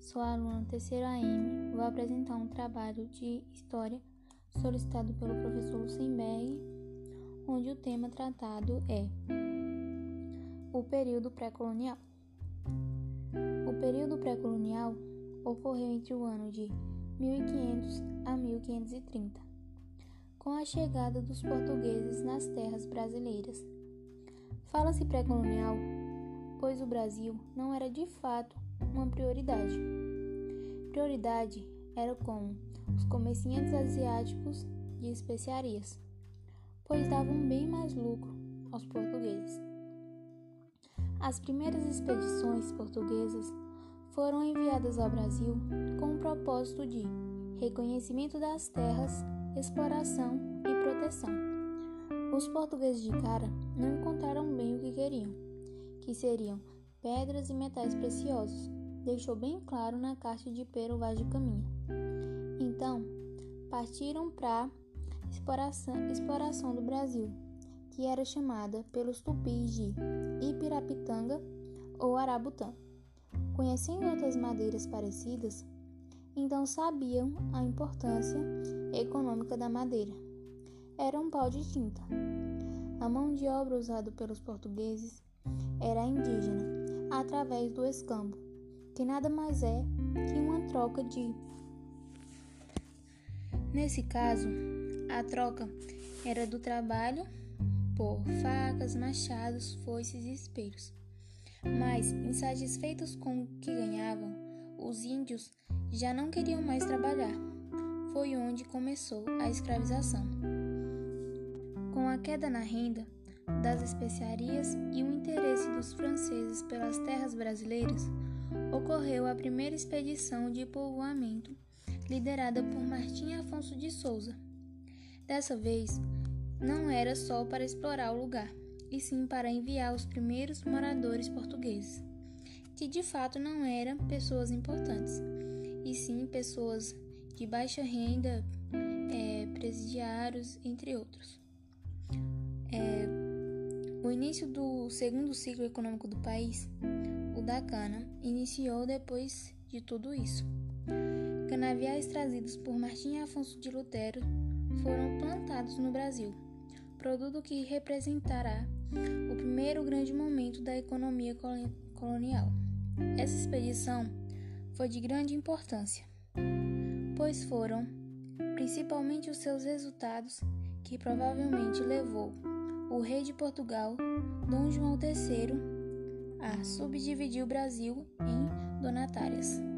sou aluna terceira AM. Vou apresentar um trabalho de história solicitado pelo professor Lucenberg, onde o tema tratado é o período pré-colonial. O período pré-colonial ocorreu entre o ano de 1500 a 1530, com a chegada dos portugueses nas terras brasileiras. Fala-se pré-colonial, pois o Brasil não era de fato uma prioridade. Prioridade era com os comerciantes asiáticos de especiarias, pois davam bem mais lucro aos portugueses. As primeiras expedições portuguesas foram enviadas ao Brasil com o propósito de reconhecimento das terras, exploração e proteção. Os portugueses de cara não encontraram bem o que queriam, que seriam pedras e metais preciosos, deixou bem claro na carta de Pero Vaz de Caminha. Então, partiram para exploração, exploração do Brasil, que era chamada pelos tupis de Ipirapitanga ou Arabutã. Conhecendo outras madeiras parecidas, então sabiam a importância econômica da madeira. Era um pau de tinta. A mão de obra usada pelos portugueses era indígena, através do escambo, que nada mais é que uma troca de. Nesse caso, a troca era do trabalho por facas, machados, foices e espelhos. Mas, insatisfeitos com o que ganhavam, os índios já não queriam mais trabalhar. Foi onde começou a escravização. Com a queda na renda das especiarias e o interesse dos franceses pelas terras brasileiras, ocorreu a primeira expedição de povoamento liderada por Martim Afonso de Souza. Dessa vez, não era só para explorar o lugar, e sim para enviar os primeiros moradores portugueses, que de fato não eram pessoas importantes, e sim pessoas de baixa renda, é, presidiários, entre outros. É, o início do segundo ciclo econômico do país da cana, iniciou depois de tudo isso. Canaviais trazidos por Martim Afonso de Lutero foram plantados no Brasil, produto que representará o primeiro grande momento da economia colonial. Essa expedição foi de grande importância, pois foram principalmente os seus resultados que provavelmente levou o rei de Portugal, Dom João III, a subdividir o Brasil em donatárias.